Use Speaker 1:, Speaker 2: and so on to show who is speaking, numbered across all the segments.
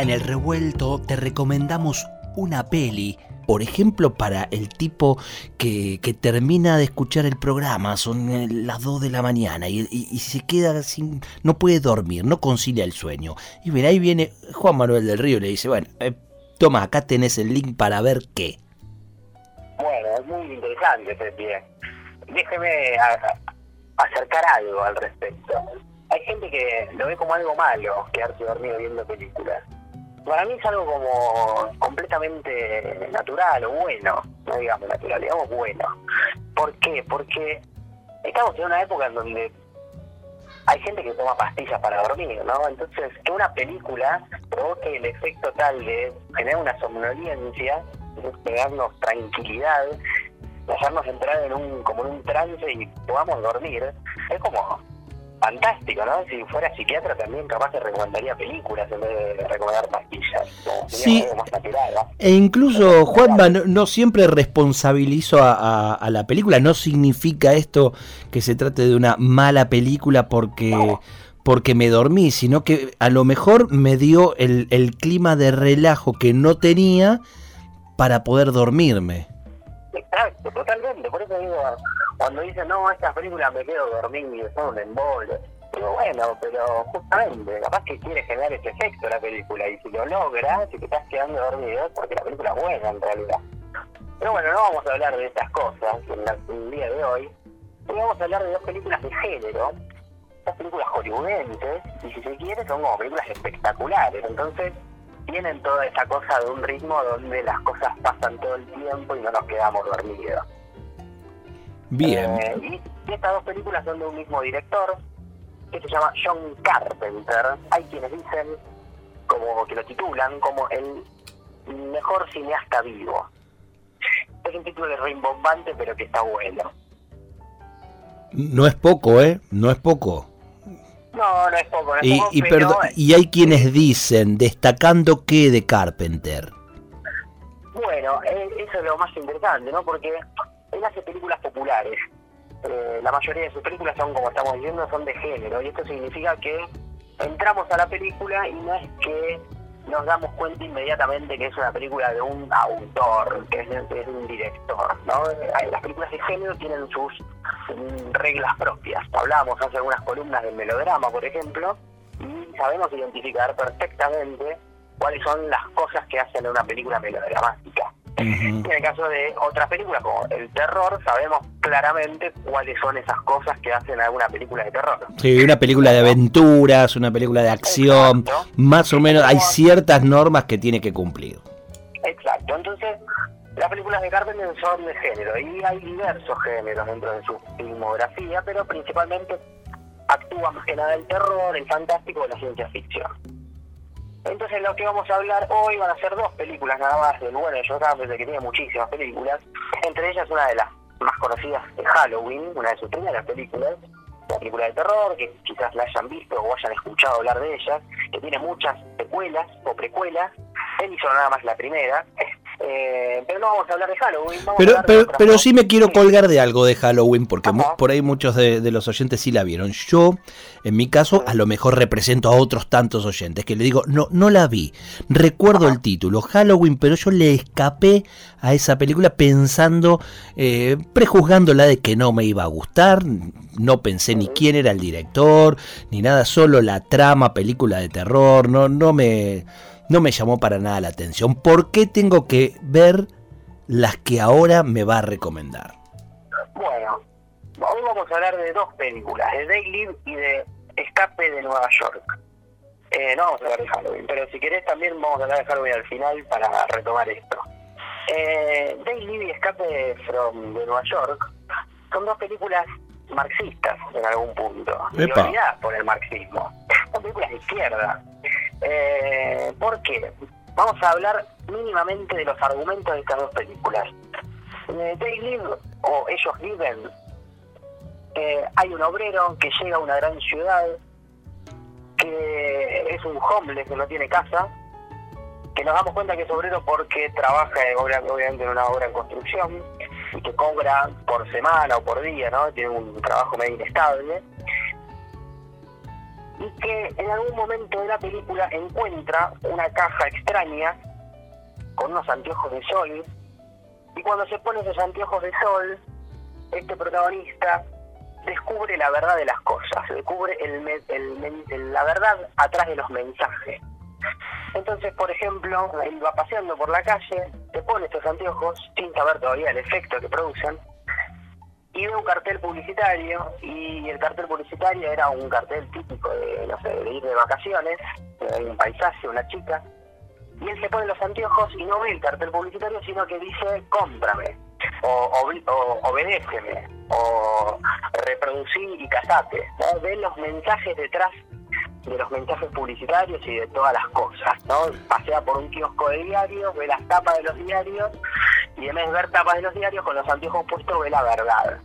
Speaker 1: En el revuelto te recomendamos una peli. Por ejemplo, para el tipo que, termina de escuchar el programa, son eh, las 2 de la mañana y, se queda sin. no puede dormir, no concilia el sueño. Y mira, ahí viene Juan Manuel del Río y le dice: Bueno, eh, toma, acá tenés el link para ver qué.
Speaker 2: Bueno, es muy interesante ese pie. Déjeme acercar algo al respecto. Hay gente que lo ve como algo malo quedarse dormido viendo películas. Para mí es algo como completamente natural o bueno, no digamos natural, digamos bueno. ¿Por qué? Porque estamos en una época en donde hay gente que toma pastillas para dormir, ¿no? Entonces, que una película provoque el efecto tal de generar una somnolencia, de darnos tranquilidad, de hacernos entrar en un, como en un trance y podamos dormir, es como fantástico, ¿no? Si fuera psiquiatra también capaz que recomendaría películas en vez de recomendar pastillas.
Speaker 1: Sí.
Speaker 2: algo más natural, ¿no?
Speaker 1: E incluso Juanma no, no siempre responsabilizo a, a- a la película. No significa esto que se trate de una mala película porque, porque me dormí, sino que a lo mejor me dio el, el clima de relajo que no tenía para poder dormirme.
Speaker 2: Exacto, totalmente. Por eso digo, cuando dicen, no, estas películas me quedo dormido, son un embole. Digo, bueno, pero justamente, capaz que quiere generar ese efecto la película. Y si lo logra, si te estás quedando dormido, es porque la película es buena en realidad. Pero bueno, no vamos a hablar de estas cosas en el día de hoy. Hoy vamos a hablar de dos películas de género, dos películas hollywoodenses, y si se quiere, son como películas espectaculares. Entonces, tienen toda esa cosa de un ritmo donde las cosas pasan todo el tiempo y no nos quedamos dormidos.
Speaker 1: Bien.
Speaker 2: Eh, y, estas dos películas son de un mismo director, que se llama John Carpenter. Hay quienes dicen, como que lo titulan, como el mejor cineasta vivo. Es un título rimbombante, pero que está bueno.
Speaker 1: No es poco, ¿eh? No es poco.
Speaker 2: No, no es poco, no es
Speaker 1: Y,
Speaker 2: poco,
Speaker 1: y,
Speaker 2: pero
Speaker 1: perdo- y hay quienes dicen, destacando qué de Carpenter.
Speaker 2: Bueno, eh, eso es lo más interesante, ¿no? Porque él hace películas populares. Eh, la mayoría de sus películas son, como estamos diciendo, son de género. Y esto significa que entramos a la película y no es que nos damos cuenta inmediatamente que es una película de un autor, que es de, de un director, ¿no? Eh, Las películas de género tienen sus mm, reglas propias. Hablábamos hace algunas columnas del melodrama, por ejemplo, y sabemos identificar perfectamente cuáles son las cosas que hacen una película melodramática. Y en el caso de otras películas como el terror, sabemos claramente cuáles son esas cosas que hacen a una película de terror.
Speaker 1: Sí, una película de aventuras, una película de acción,
Speaker 2: Exacto.
Speaker 1: más o menos hay ciertas normas que tiene que cumplir.
Speaker 2: Exacto, entonces las películas de Carpenter son de género y hay diversos géneros dentro de su filmografía, pero principalmente actúa más que nada el terror, el fantástico y la ciencia ficción. Entonces lo que vamos a hablar hoy van a ser dos películas nada más del bueno de John Carpenter, que tiene muchísimas películas, entre ellas una de las más conocidas de Halloween, una de sus primeras películas, una película de terror, que quizás la hayan visto o hayan escuchado hablar de ella, que tiene muchas secuelas o precuelas, él hizo nada más la primera, eh, pero no vamos a hablar de Halloween, vamos a
Speaker 1: Pero,
Speaker 2: hablar de
Speaker 1: pero, pero sí me quiero colgar de algo de Halloween, porque
Speaker 2: Ajá.
Speaker 1: por ahí muchos de, de los oyentes sí la vieron. Yo, en mi caso, a lo mejor represento a otros tantos oyentes que le digo, no, no la vi. Recuerdo el título, Halloween, pero yo le escapé a esa película pensando, eh, prejuzgándola de que no me iba a gustar. No pensé ni quién era el director, ni nada, solo la trama, película de terror, no, no me... No me llamó para nada la atención. ¿Por qué tengo que ver las que ahora me va a recomendar?
Speaker 2: Bueno, hoy vamos a hablar de dos películas, de Day Live y de Escape de Nueva York. Eh, no vamos a hablar de Halloween, pero si querés también vamos a hablar de Halloween al final para retomar esto. Eh, Day Live y Escape from de Nueva York son dos películas marxistas en algún punto, por el marxismo. Son películas de izquierda. Eh, ¿Por qué? vamos a hablar mínimamente de los argumentos de estas dos películas. En They o Ellos Viven, eh, hay un obrero que llega a una gran ciudad, que es un homeless que no tiene casa, que nos damos cuenta que es obrero porque trabaja obviamente en una obra en construcción y que cobra por semana o por día, ¿no? Tiene un trabajo medio inestable y que en algún momento de la película encuentra una caja extraña con unos anteojos de sol y cuando se pone esos anteojos de sol este protagonista descubre la verdad de las cosas, descubre el, la verdad atrás de los mensajes. Entonces, por ejemplo, él va paseando por la calle, se pone estos anteojos sin saber todavía el efecto que producen y ve un cartel publicitario y el cartel publicitario era un cartel típico de, no sé, de ir de vacaciones, hay un paisaje, una chica, y él se pone los anteojos y no ve el cartel publicitario, sino que dice cómprame, o, o, obedéceme, o reproducí y casate. Ve los mensajes detrás de los mensajes publicitarios y de todas las cosas, ¿no? Pasea por un kiosco de diarios, ve las tapas de los diarios y en vez de ver tapas de los diarios con los anteojos puestos ve la verdad.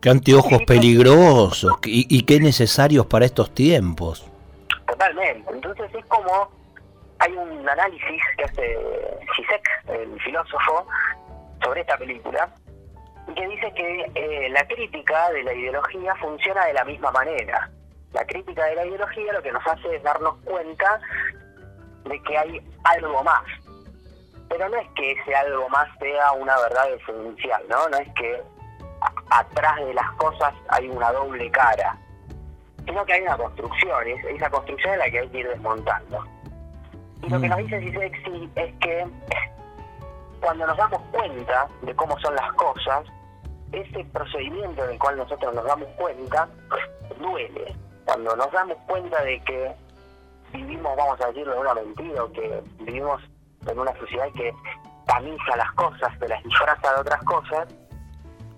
Speaker 1: Qué anteojos peligrosos y, qué necesarios para estos tiempos.
Speaker 2: Totalmente. Entonces es como hay un análisis que hace Zizek, el filósofo, sobre esta película, y que dice que eh, la crítica de la ideología funciona de la misma manera. La crítica de la ideología lo que nos hace es darnos cuenta de que hay algo más, pero no es que ese algo más sea una verdad esencial, ¿no? No es que atrás de las cosas hay una doble cara, sino que hay una construcción, y esa construcción es la que hay que ir desmontando. Y lo que nos dice Sisexi es que cuando nos damos cuenta de cómo son las cosas, ese procedimiento en el cual nosotros nos damos cuenta duele. Cuando nos damos cuenta de que vivimos, vamos a decirlo, en una mentira, que vivimos en una sociedad que camisa las cosas, que las disfraza de otras cosas,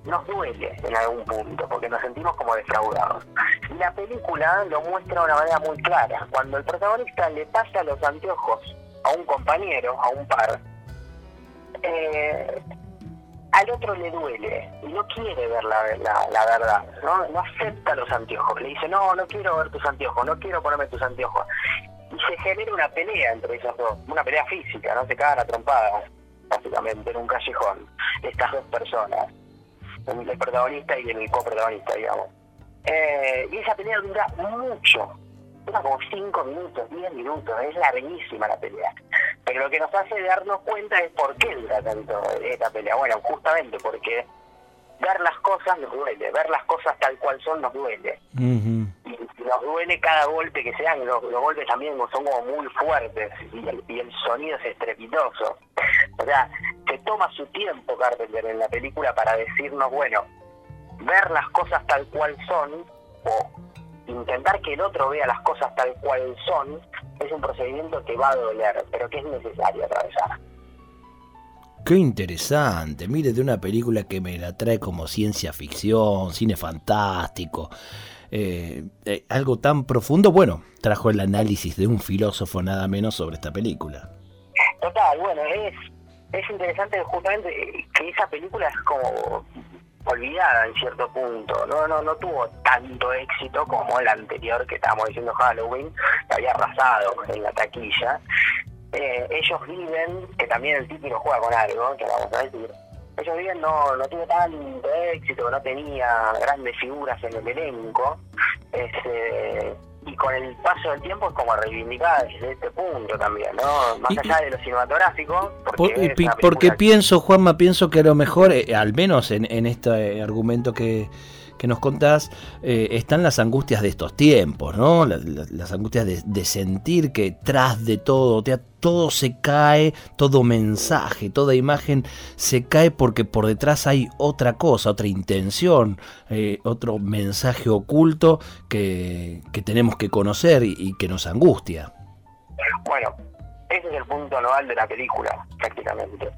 Speaker 2: nos duele en algún punto, porque nos sentimos como defraudados. La película lo muestra de una manera muy clara. Cuando el protagonista le pasa los anteojos a un compañero, a un par, eh, al otro le duele y no quiere ver la, la, verdad, ¿no? no acepta los anteojos. Le dice, no, no quiero ver tus anteojos, no quiero ponerme tus anteojos y se genera una pelea entre esos dos, una pelea física, ¿no? Se cagan a trompadas, básicamente, en un callejón, estas dos personas, el protagonista y el coprotagonista, digamos. Eh, y esa pelea dura mucho, como 5 minutos, 10 minutos, es larguísima la pelea. Pero lo que nos hace darnos cuenta es por qué dura tanto esta pelea. Bueno, justamente porque ver las cosas nos duele, ver las cosas tal cual son nos duele nos duele cada golpe que se dan, los, golpes también son como muy fuertes y el, sonido es estrepitoso. O sea, se toma su tiempo Carpenter en la película para decirnos, bueno, ver las cosas tal cual son o intentar que el otro vea las cosas tal cual son es un procedimiento que va a doler, pero que es necesario atravesar.
Speaker 1: Qué interesante, mire, de una película que me la trae como ciencia ficción, cine fantástico, eh, eh, algo tan profundo, bueno, trajo el análisis de un filósofo nada menos sobre esta película.
Speaker 2: Total, bueno, es, es interesante justamente que esa película es como olvidada en cierto punto, no no no tuvo tanto éxito como la anterior que estábamos diciendo Halloween, que había arrasado en la taquilla. Eh, ellos viven, que también el título juega con algo, que vamos a decir, ellos bien no, no tuvo tanto éxito, no tenía grandes figuras en el elenco, este, y con el paso del tiempo es como reivindicada desde este punto también, ¿no? Más allá de lo cinematográfico.
Speaker 1: Porque, porque pienso, Juanma, pienso que a lo mejor, eh, al menos en, en este argumento que que nos contás, eh, están las angustias de estos tiempos, ¿no? Las, angustias de, sentir que tras de todo, todo se cae, todo mensaje, toda imagen se cae porque por detrás hay otra cosa, otra intención, eh, otro mensaje oculto que, tenemos que conocer y, que nos angustia.
Speaker 2: Bueno, ese es el punto anual de la película, prácticamente.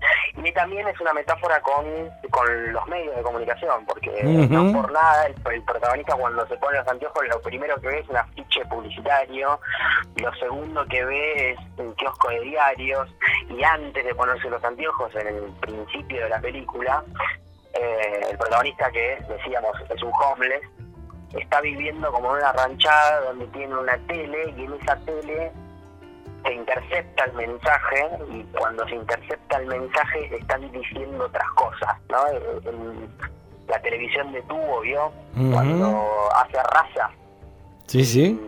Speaker 2: Y también es una metáfora con, con los medios de comunicación, porque no por nada el, protagonista cuando se pone los anteojos lo primero que ve es un afiche publicitario, lo segundo que ve es un kiosco de diarios, y antes de ponerse los anteojos en el principio de la película, eh, el protagonista que decíamos es un homeless, está viviendo como en una ranchada donde tiene una tele y en esa tele se intercepta el mensaje y cuando se intercepta el mensaje están diciendo otras cosas, ¿no? la televisión de tubo, ¿vio? Cuando hace raza.
Speaker 1: Sí, sí.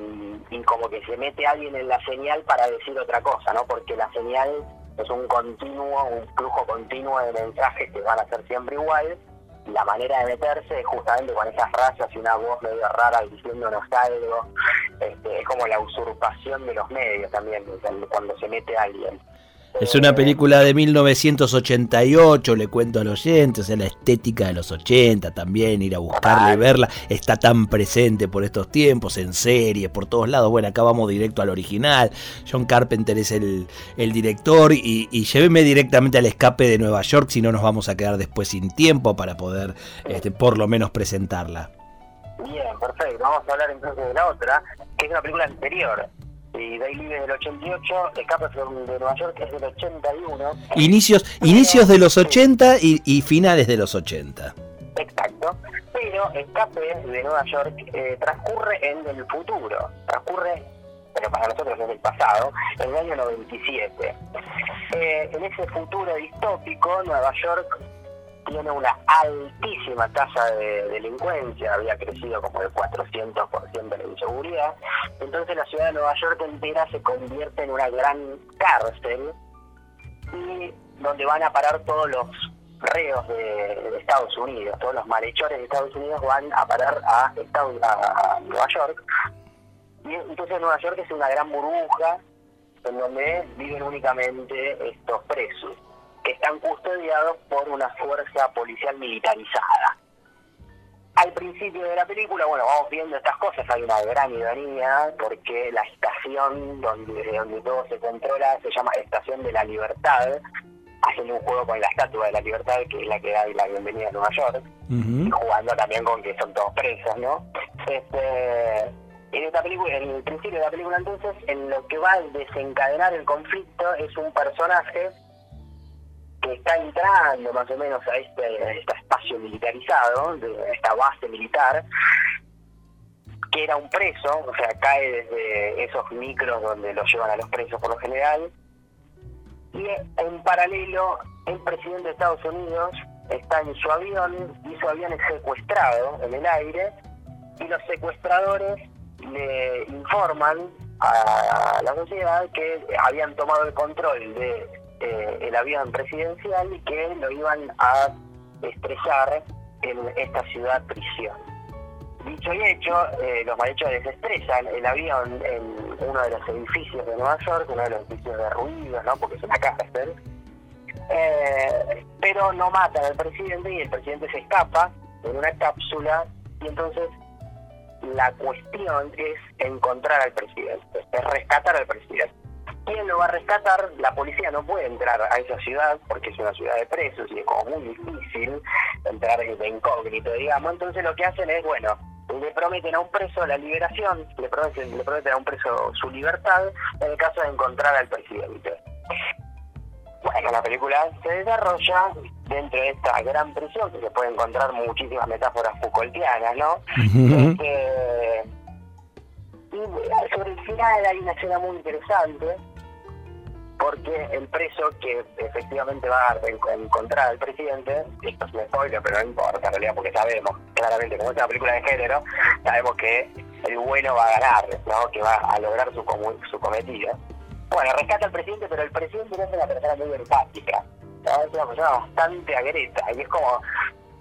Speaker 2: Y, y, como que se mete alguien en la señal para decir otra cosa, ¿no? Porque la señal es un continuo, un flujo continuo de mensajes que van a ser siempre igual la manera de meterse es justamente con esas razas y una voz medio rara diciéndonos algo. Este, es como la usurpación de los medios también, cuando se mete alguien.
Speaker 1: Es una película de 1988, le cuento a los oyentes, es la estética de los 80 también, ir a buscarla y verla, está tan presente por estos tiempos, en series, por todos lados. Bueno, acá vamos directo al original. John Carpenter es el, director y, y, lléveme directamente al escape de Nueva York, si no nos vamos a quedar después sin tiempo para poder este, por lo menos presentarla.
Speaker 2: Bien, perfecto. Vamos a hablar entonces de la otra, que es una película anterior, y es del 88, Escape de Nueva York es del 81.
Speaker 1: Inicios, inicios de los 80 y, finales de los 80.
Speaker 2: Exacto, pero Escape de Nueva York eh, transcurre en el futuro, transcurre, pero para nosotros es el pasado, en el año 97. Eh, en ese futuro distópico, Nueva York tiene una altísima tasa de delincuencia, había crecido como el 400% de la inseguridad, entonces la ciudad de Nueva York entera se convierte en una gran cárcel y donde van a parar todos los reos de, Estados Unidos, todos los malhechores de Estados Unidos van a parar a, a Nueva York. Y entonces Nueva York es una gran burbuja en donde viven únicamente estos presos están custodiados por una fuerza policial militarizada. Al principio de la película, bueno, vamos viendo estas cosas, hay una gran ironía, porque la estación donde, donde todo se controla se llama Estación de la Libertad, haciendo un juego con la Estatua de la Libertad, que es la que da la bienvenida a Nueva York, y jugando también con que son todos presos, ¿no? Este, en esta película, en el principio de la película entonces, en lo que va a desencadenar el conflicto es un personaje está entrando más o menos a este, este espacio militarizado, de esta base militar, que era un preso, o sea, cae desde esos micros donde lo llevan a los presos por lo general, y en paralelo el presidente de Estados Unidos está en su avión y su avión es secuestrado en el aire y los secuestradores le informan a la sociedad que habían tomado el control de eh, el avión presidencial y que lo iban a estrellar en esta ciudad prisión. Dicho y hecho, eh, los malhechores estrellan el avión en uno de los edificios de Nueva York, uno de los edificios derruidos, ¿no? porque es una cárcel, eh, pero no matan al presidente y el presidente se escapa en una cápsula y entonces la cuestión es encontrar al presidente, es rescatar al presidente. ¿Quién lo va a rescatar? La policía no puede entrar a esa ciudad porque es una ciudad de presos y es como muy difícil entrar de incógnito, digamos. Entonces lo que hacen es, bueno, le prometen a un preso la liberación, le prometen, le prometen a un preso su libertad en el caso de encontrar al presidente. Bueno, la película se desarrolla dentro de esta gran prisión, que se puede encontrar muchísimas metáforas Foucaultianas, ¿no? Este, y sobre el final hay una escena muy interesante porque el preso que efectivamente va a encontrar al presidente, esto es un spoiler, pero no importa en realidad porque sabemos claramente, como es una película de género, sabemos que el bueno va a ganar, ¿no? que va a lograr su, su cometido. Bueno, rescata al presidente, pero el presidente no es una persona muy empática, es una persona bastante agreta y es como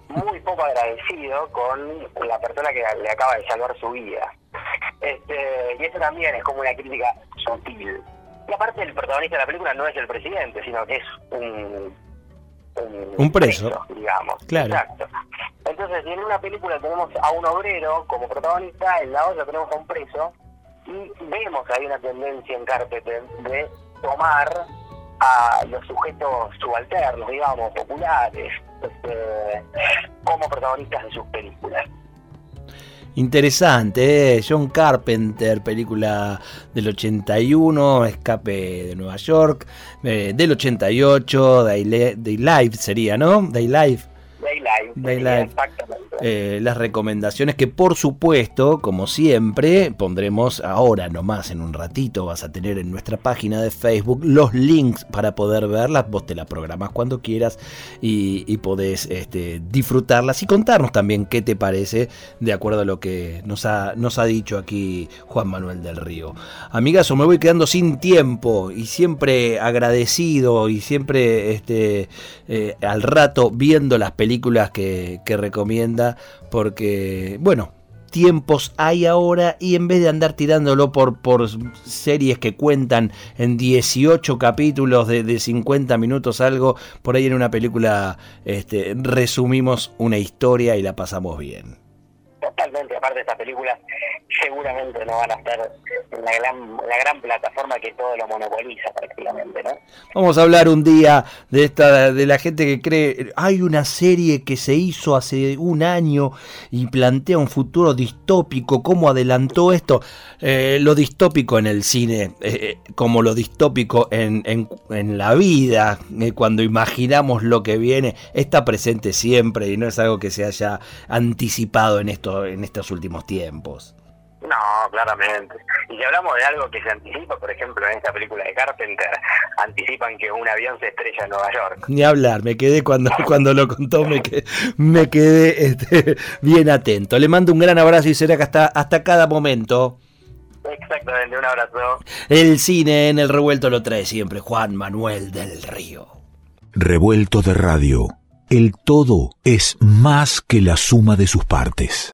Speaker 2: muy poco agradecido con la persona que le acaba de salvar su vida. Este, y eso también es como una crítica sutil y aparte el protagonista de la película no es el presidente, sino que es un,
Speaker 1: un, preso,
Speaker 2: digamos. Exacto. Entonces, en una película tenemos a un obrero como protagonista, en la otra tenemos a un preso, y vemos que hay una tendencia en Carpenter de tomar a los sujetos subalternos, digamos, populares, este, como protagonistas de sus películas.
Speaker 1: Interesante, ¿eh? John Carpenter, película del 81, Escape de Nueva York, eh, del 88, Day, Live sería, ¿no? Day Live.
Speaker 2: Daylight.
Speaker 1: Eh, las recomendaciones que por supuesto, como siempre, pondremos ahora nomás en un ratito, vas a tener en nuestra página de Facebook los links para poder verlas, vos te las programas cuando quieras y, podés este, disfrutarlas y contarnos también qué te parece de acuerdo a lo que nos ha, nos ha dicho aquí Juan Manuel del Río. Amigazo, me voy quedando sin tiempo y siempre agradecido y siempre este, eh, al rato viendo las películas que, que recomienda porque, bueno, tiempos hay ahora y en vez de andar tirándolo por, por series que cuentan en 18 capítulos de, de 50 minutos algo, por ahí en una película este, resumimos una historia y la pasamos bien.
Speaker 2: Aparte de películas seguramente no van a estar en la gran, la gran plataforma que todo lo monopoliza prácticamente, ¿no?
Speaker 1: Vamos a hablar un día de esta de la gente que cree hay una serie que se hizo hace un año y plantea un futuro distópico, cómo adelantó esto, eh, lo distópico en el cine, eh, como lo distópico en, en, la vida, eh, cuando imaginamos lo que viene, está presente siempre y no es algo que se haya anticipado en esto en estos últimos tiempos.
Speaker 2: No, claramente. Y si hablamos de algo que se anticipa, por ejemplo, en esta película de Carpenter, anticipan que un avión se estrella en Nueva York.
Speaker 1: Ni hablar, me quedé cuando, cuando lo contó, me quedé, me quedé este, bien atento. Le mando un gran abrazo y será que hasta, hasta cada momento.
Speaker 2: Exactamente, un abrazo.
Speaker 1: El cine en el revuelto lo trae siempre Juan Manuel del Río.
Speaker 3: Revuelto de radio. El todo es más que la suma de sus partes.